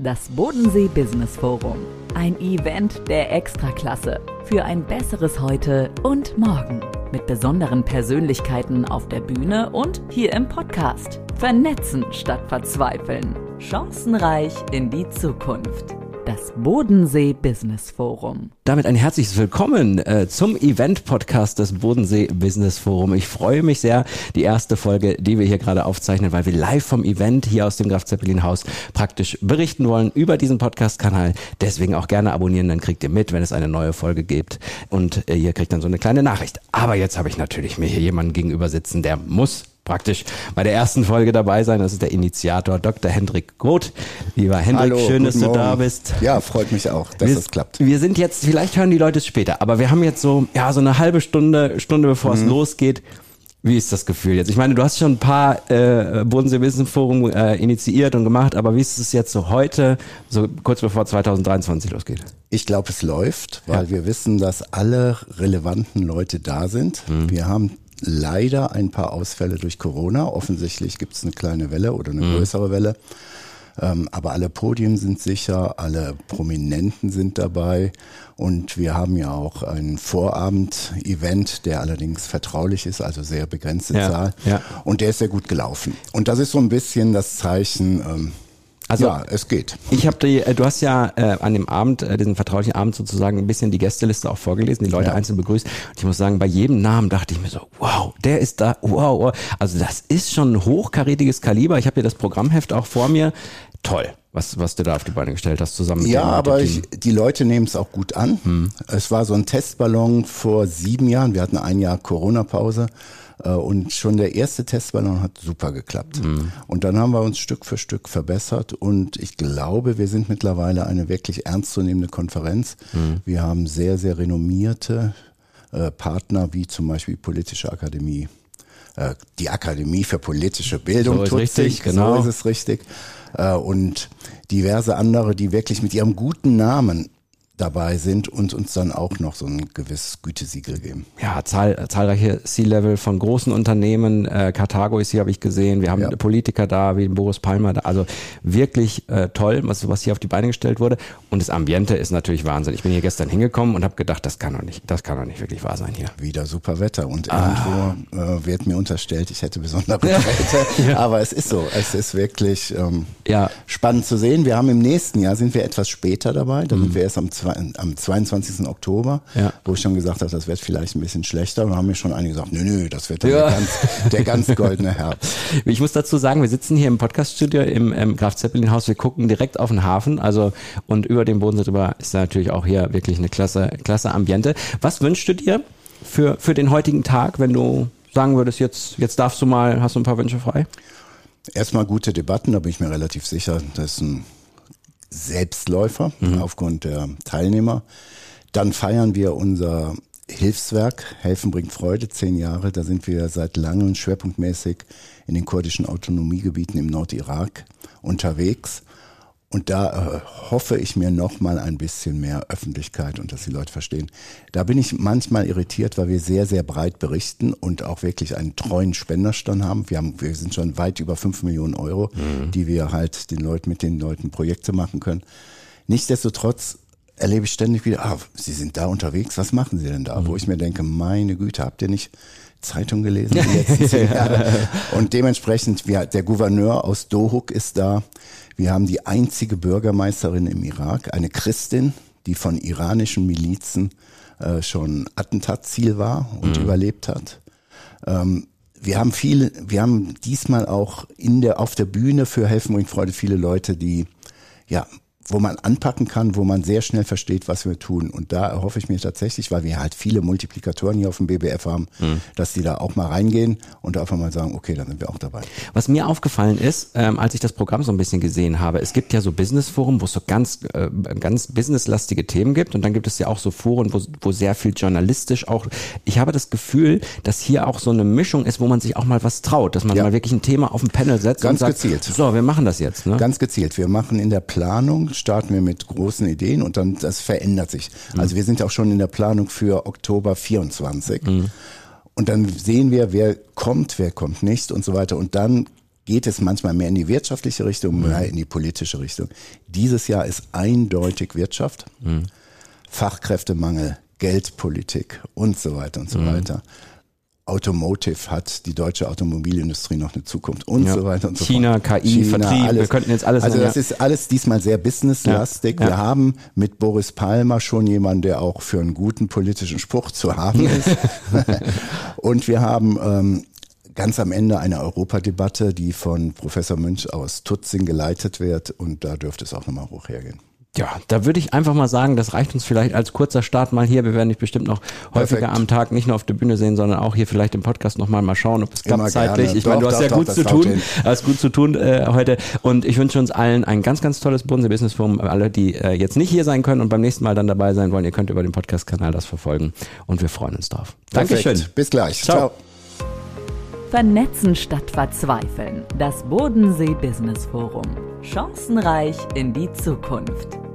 Das Bodensee Business Forum. Ein Event der Extraklasse für ein besseres Heute und Morgen. Mit besonderen Persönlichkeiten auf der Bühne und hier im Podcast. Vernetzen statt verzweifeln. Chancenreich in die Zukunft das Bodensee Business Forum. Damit ein herzliches Willkommen äh, zum Event-Podcast des Bodensee Business Forum. Ich freue mich sehr, die erste Folge, die wir hier gerade aufzeichnen, weil wir live vom Event hier aus dem Graf Zeppelin Haus praktisch berichten wollen über diesen Podcast-Kanal. Deswegen auch gerne abonnieren, dann kriegt ihr mit, wenn es eine neue Folge gibt und äh, ihr kriegt dann so eine kleine Nachricht. Aber jetzt habe ich natürlich mir hier jemanden gegenüber sitzen, der muss praktisch bei der ersten Folge dabei sein. Das ist der Initiator Dr. Hendrik Groth. Lieber Hendrik, Hallo, schön, dass du Morgen. da bist. Ja, freut mich auch, dass wir, das klappt. Wir sind jetzt, vielleicht hören die Leute es später, aber wir haben jetzt so, ja, so eine halbe Stunde, Stunde bevor Mhm. es losgeht. Wie ist das Gefühl jetzt? Ich meine, du hast schon ein paar äh, Bodensee Business Forum äh, initiiert und gemacht, aber wie ist es jetzt so heute, so kurz bevor 2023 losgeht? Ich glaube, es läuft, weil wir wissen, dass alle relevanten Leute da sind. Mhm. Wir haben leider ein paar Ausfälle durch Corona. Offensichtlich gibt es eine kleine Welle oder eine größere Welle. Ähm, aber alle Podien sind sicher, alle Prominenten sind dabei und wir haben ja auch ein Vorabend-Event, der allerdings vertraulich ist, also sehr begrenzte Ja, Zahl. ja. Und der ist sehr gut gelaufen. Und das ist so ein bisschen das Zeichen, ähm, Also- ja, es geht. Ich habe die, äh, du hast ja äh, an dem Abend, äh, diesen vertraulichen Abend sozusagen ein bisschen die Gästeliste auch vorgelesen, die Leute Ja. einzeln begrüßt. Und ich muss sagen, bei jedem Namen dachte ich mir so, wow, der ist da, wow, wow. Also das ist schon ein hochkarätiges Kaliber. Ich habe hier das Programmheft auch vor mir. Toll, was, was du da auf die Beine gestellt hast, zusammen mit Ja, aber ich, die Leute nehmen es auch gut an. Es war so ein Testballon vor sieben Jahren. Wir hatten ein Jahr Corona-Pause. äh, Und schon der erste Testballon hat super geklappt. Und dann haben wir uns Stück für Stück verbessert. Und ich glaube, wir sind mittlerweile eine wirklich ernstzunehmende Konferenz. Wir haben sehr, sehr renommierte äh, Partner, wie zum Beispiel Politische Akademie. Äh, Die Akademie für politische Bildung So ist tut richtig, sich. genau. So ist es richtig. Äh, Und diverse andere, die wirklich mit ihrem guten Namen dabei sind und uns dann auch noch so ein gewisses Gütesiegel geben. ja, zahl, zahlreiche C-Level von großen Unternehmen. Äh, Carthago ist hier, habe ich gesehen. Wir haben Ja. Politiker da, wie Boris Palmer da. Also wirklich äh, toll, was, was hier auf die Beine gestellt wurde. Und das Ambiente ist natürlich Wahnsinn. Ich bin hier gestern hingekommen und habe gedacht, das kann doch nicht, das kann doch nicht wirklich wahr sein hier. Wieder super Wetter und Ah. irgendwo äh, wird mir unterstellt, ich hätte besondere Kälte. Aber es ist so, es ist wirklich ähm, Ja. spannend zu sehen. Wir haben im nächsten Jahr, sind wir etwas später dabei, da Mhm. sind wir erst am, zwei, am 22. Oktober, Ja. wo ich schon gesagt habe, das wird vielleicht ein bisschen schlechter. Und haben mir schon einige gesagt, nö, nö, das wird dann Ja. der, ganz, der ganz goldene Herbst. Ich muss dazu sagen, wir sitzen hier im Podcaststudio im, im Graf Zeppelin Haus. Wir gucken direkt auf den Hafen, also und über den Bodensee drüber ist natürlich auch hier wirklich eine klasse, klasse Ambiente. Was wünschst du dir für für den heutigen Tag, wenn du sagen würdest, jetzt jetzt darfst du mal, hast du ein paar Wünsche frei? Erstmal gute Debatten, da bin ich mir relativ sicher, das ist ein Selbstläufer aufgrund der Teilnehmer. Dann feiern wir unser Hilfswerk, Helfen bringt Freude, zehn Jahre. Da sind wir seit langem schwerpunktmäßig in den kurdischen Autonomiegebieten im Nordirak unterwegs. Und da äh, hoffe ich mir noch mal ein bisschen mehr Öffentlichkeit und dass die Leute verstehen. Da bin ich manchmal irritiert, weil wir sehr, sehr breit berichten und auch wirklich einen treuen Spenderstand haben. Wir haben, wir sind schon weit über fünf Millionen Euro, die wir halt den Leuten, mit den Leuten Projekte machen können. Nichtsdestotrotz erlebe ich ständig wieder, ah, Sie sind da unterwegs, was machen Sie denn da? Wo ich mir denke, meine Güte, habt ihr nicht Zeitung gelesen die letzten zehn Jahre? Und dementsprechend, wir, der Gouverneur aus Dohuk ist da. Wir haben die einzige Bürgermeisterin im Irak, eine Christin, die von iranischen Milizen äh, schon Attentatsziel war und überlebt hat. Ähm, wir haben viele, wir haben diesmal auch in der, auf der Bühne für Helfen und Freude viele Leute, die, ja, wo man anpacken kann, wo man sehr schnell versteht, was wir tun. Und da erhoffe ich mir tatsächlich, weil wir halt viele Multiplikatoren hier auf dem BBF haben, dass die da auch mal reingehen und einfach mal sagen, okay, dann sind wir auch dabei. Was mir aufgefallen ist, ähm, als ich das Programm so ein bisschen gesehen habe, es gibt ja so Business-Foren, wo es so ganz, äh, ganz businesslastige Themen gibt und dann gibt es ja auch so Foren, wo, wo sehr viel journalistisch auch, ich habe das Gefühl, dass hier auch so eine Mischung ist, wo man sich auch mal was traut, dass man Ja. mal wirklich ein Thema auf ein Panel setzt Ganz und sagt, gezielt. so, wir machen das jetzt. Ne? Ganz gezielt. Wir machen in der Planung, starten wir mit großen Ideen und dann das verändert sich. Also wir sind auch schon in der Planung für Oktober 24. Und dann sehen wir, wer kommt, wer kommt nicht und so weiter. Und dann geht es manchmal mehr in die wirtschaftliche Richtung, mehr in die politische Richtung. Dieses Jahr ist eindeutig Wirtschaft, mhm. Fachkräftemangel, Geldpolitik und so weiter und so mhm. weiter. Automotive hat die deutsche Automobilindustrie noch eine Zukunft und ja. so weiter und so China, fort. KI, China, Vertrieb, alles. wir könnten jetzt alles Also nennen, das ja. ist alles diesmal sehr businesslastig. Ja. Wir haben mit Boris Palmer schon jemanden, der auch für einen guten politischen Spruch zu haben ist. und wir haben ähm, ganz am Ende eine Europadebatte, die von Professor Münch aus Tutzing geleitet wird und da dürfte es auch nochmal hoch hergehen. Ja, da würde ich einfach mal sagen, das reicht uns vielleicht als kurzer Start mal hier. Wir werden dich bestimmt noch häufiger Perfekt. am Tag nicht nur auf der Bühne sehen, sondern auch hier vielleicht im Podcast nochmal mal schauen, ob es klappt zeitlich. Ich meine, du hast ja gut, zu tun, hast gut zu tun äh, heute. Und ich wünsche uns allen ein ganz, ganz tolles Bodensee Business Forum. Alle, die äh, jetzt nicht hier sein können und beim nächsten Mal dann dabei sein wollen, ihr könnt über den Podcast-Kanal das verfolgen. Und wir freuen uns drauf. Perfekt. Dankeschön. Bis gleich. Ciao. Ciao. Vernetzen statt Verzweifeln. Das Bodensee Business Forum. Chancenreich in die Zukunft.